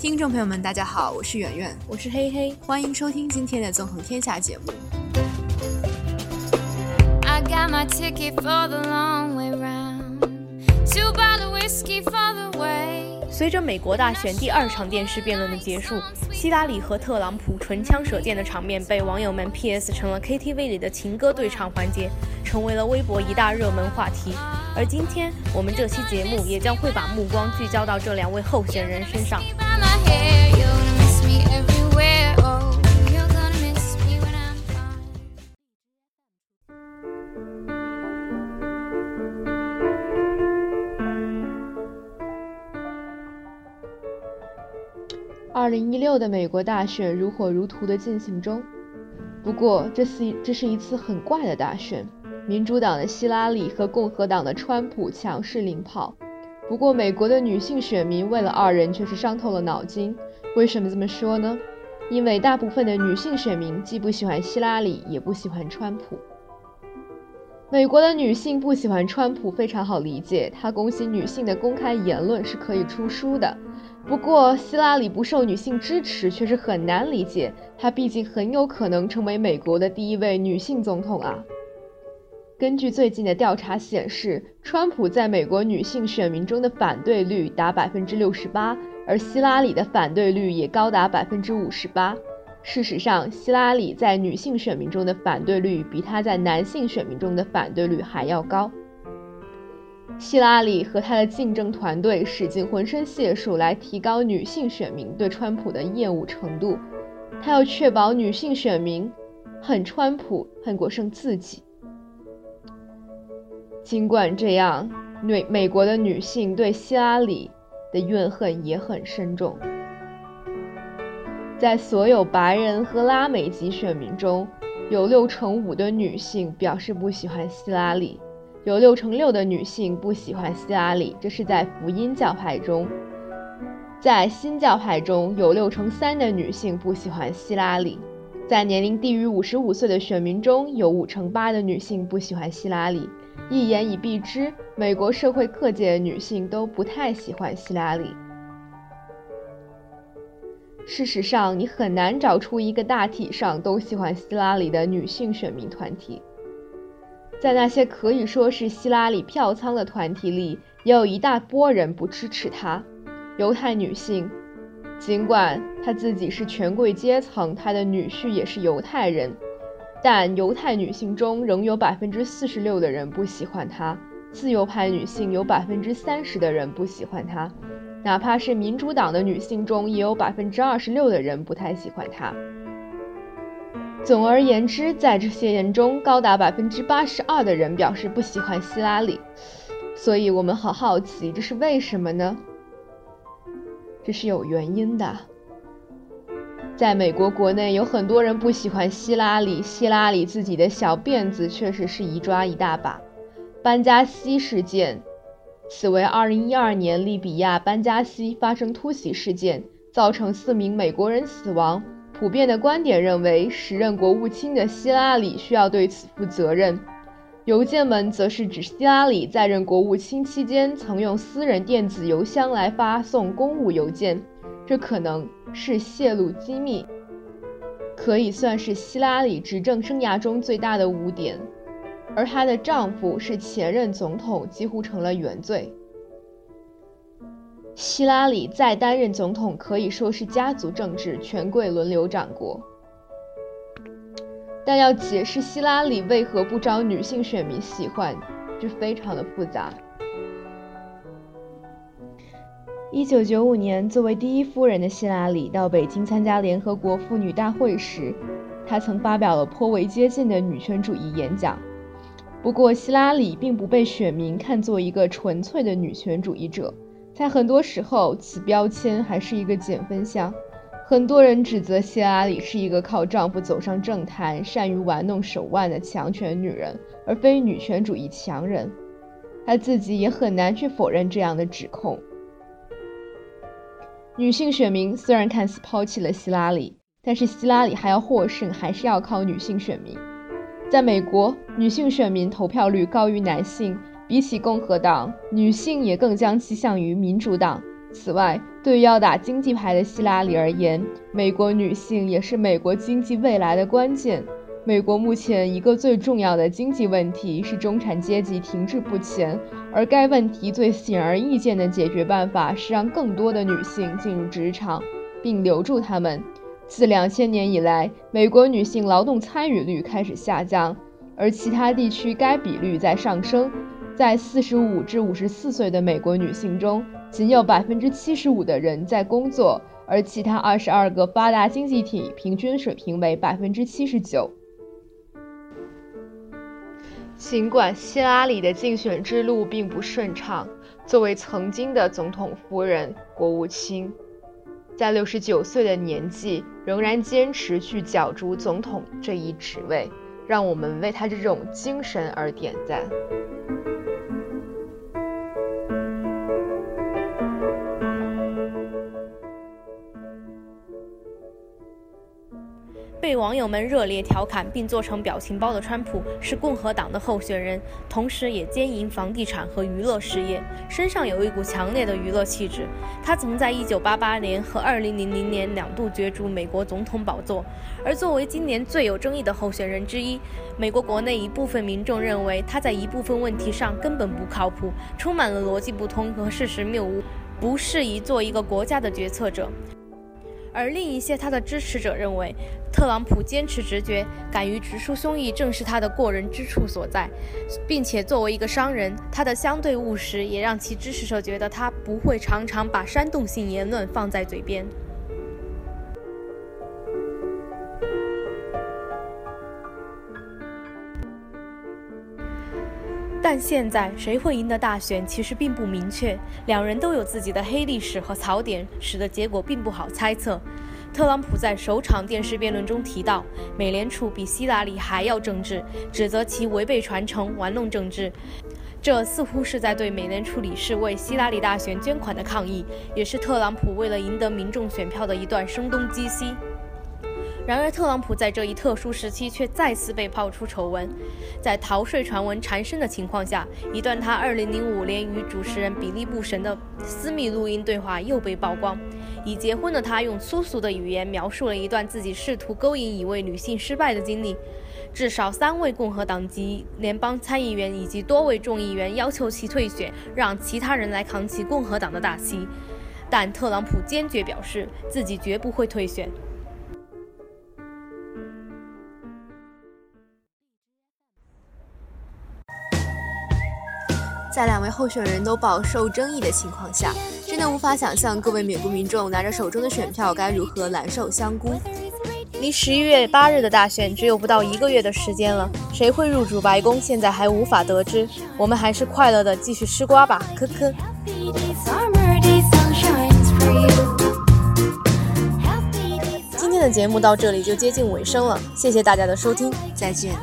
听众朋友们，大家好，我是圆圆，我是黑黑，欢迎收听今天的《纵横天下》节目。随着美国大选第二场电视辩论的结束，希拉里和特朗普唇枪舌剑的场面被网友们 PS 成了 KTV 里的情歌对唱环节，成为了微博一大热门话题。而今天我们这期节目也将会把目光聚焦到这两位候选人身上。二零一六的美国大选如火如荼的进行中，不过这是这是一次很怪的大选。民主党的希拉里和共和党的川普强势领跑。不过，美国的女性选民为了二人却是伤透了脑筋。为什么这么说呢？因为大部分的女性选民既不喜欢希拉里，也不喜欢川普。美国的女性不喜欢川普非常好理解，他攻击女性的公开言论是可以出书的。不过，希拉里不受女性支持却是很难理解，她毕竟很有可能成为美国的第一位女性总统啊。根据最近的调查显示，川普在美国女性选民中的反对率达百分之六十八，而希拉里的反对率也高达百分之五十八。事实上，希拉里在女性选民中的反对率比她在男性选民中的反对率还要高。希拉里和他的竞争团队使尽浑身解数来提高女性选民对川普的厌恶程度，他要确保女性选民恨川普恨过胜自己。尽管这样，美美国的女性对希拉里的怨恨也很深重。在所有白人和拉美籍选民中，有六成五的女性表示不喜欢希拉里。有六成六的女性不喜欢希拉里，这是在福音教派中；在新教派中有六成三的女性不喜欢希拉里；在年龄低于五十五岁的选民中有五成八的女性不喜欢希拉里。一言以蔽之，美国社会各界的女性都不太喜欢希拉里。事实上，你很难找出一个大体上都喜欢希拉里的女性选民团体。在那些可以说是希拉里票仓的团体里，也有一大波人不支持她。犹太女性，尽管她自己是权贵阶层，她的女婿也是犹太人，但犹太女性中仍有百分之四十六的人不喜欢她。自由派女性有百分之三十的人不喜欢她，哪怕是民主党的女性中，也有百分之二十六的人不太喜欢她。总而言之，在这些人中，高达百分之八十二的人表示不喜欢希拉里。所以，我们好好奇，这是为什么呢？这是有原因的。在美国国内，有很多人不喜欢希拉里，希拉里自己的小辫子确实是一抓一大把。班加西事件，此为二零一二年利比亚班加西发生突袭事件，造成四名美国人死亡。普遍的观点认为，时任国务卿的希拉里需要对此负责任。邮件们则是指希拉里在任国务卿期间曾用私人电子邮箱来发送公务邮件，这可能是泄露机密，可以算是希拉里执政生涯中最大的污点。而她的丈夫是前任总统，几乎成了原罪。希拉里再担任总统可以说是家族政治，权贵轮流掌国。但要解释希拉里为何不招女性选民喜欢，就非常的复杂。一九九五年，作为第一夫人的希拉里到北京参加联合国妇女大会时，她曾发表了颇为接近的女权主义演讲。不过，希拉里并不被选民看作一个纯粹的女权主义者。在很多时候，此标签还是一个减分项。很多人指责希拉里是一个靠丈夫走上政坛、善于玩弄手腕的强权女人，而非女权主义强人。她自己也很难去否认这样的指控。女性选民虽然看似抛弃了希拉里，但是希拉里还要获胜，还是要靠女性选民。在美国，女性选民投票率高于男性。比起共和党，女性也更将倾向于民主党。此外，对于要打经济牌的希拉里而言，美国女性也是美国经济未来的关键。美国目前一个最重要的经济问题是中产阶级停滞不前，而该问题最显而易见的解决办法是让更多的女性进入职场，并留住她们。自两千年以来，美国女性劳动参与率开始下降，而其他地区该比率在上升。在四十五至五十四岁的美国女性中，仅有百分之七十五的人在工作，而其他二十二个发达经济体平均水平为百分之七十九。尽管希拉里的竞选之路并不顺畅，作为曾经的总统夫人、国务卿，在六十九岁的年纪仍然坚持去角逐总统这一职位，让我们为她这种精神而点赞。被网友们热烈调侃并做成表情包的川普是共和党的候选人，同时也兼营房地产和娱乐事业，身上有一股强烈的娱乐气质。他曾在1988年和2000年两度角逐美国总统宝座。而作为今年最有争议的候选人之一，美国国内一部分民众认为他在一部分问题上根本不靠谱，充满了逻辑不通和事实谬误，不适宜做一个国家的决策者。而另一些他的支持者认为，特朗普坚持直觉，敢于直抒胸臆，正是他的过人之处所在，并且作为一个商人，他的相对务实也让其支持者觉得他不会常常把煽动性言论放在嘴边。但现在谁会赢得大选，其实并不明确。两人都有自己的黑历史和槽点，使得结果并不好猜测。特朗普在首场电视辩论中提到，美联储比希拉里还要政治，指责其违背传承、玩弄政治。这似乎是在对美联储理事为希拉里大选捐款的抗议，也是特朗普为了赢得民众选票的一段声东击西。然而，特朗普在这一特殊时期却再次被爆出丑闻。在逃税传闻缠身的情况下，一段他2005年与主持人比利·布什的私密录音对话又被曝光。已结婚的他用粗俗的语言描述了一段自己试图勾引一位女性失败的经历。至少三位共和党籍联邦参议员以及多位众议员要求其退选，让其他人来扛起共和党的大旗。但特朗普坚决表示自己绝不会退选。在两位候选人都饱受争议的情况下，真的无法想象各位美国民众拿着手中的选票该如何蓝瘦香菇。离十一月八日的大选只有不到一个月的时间了，谁会入主白宫，现在还无法得知。我们还是快乐的继续吃瓜吧，科科。今天的节目到这里就接近尾声了，谢谢大家的收听，再见。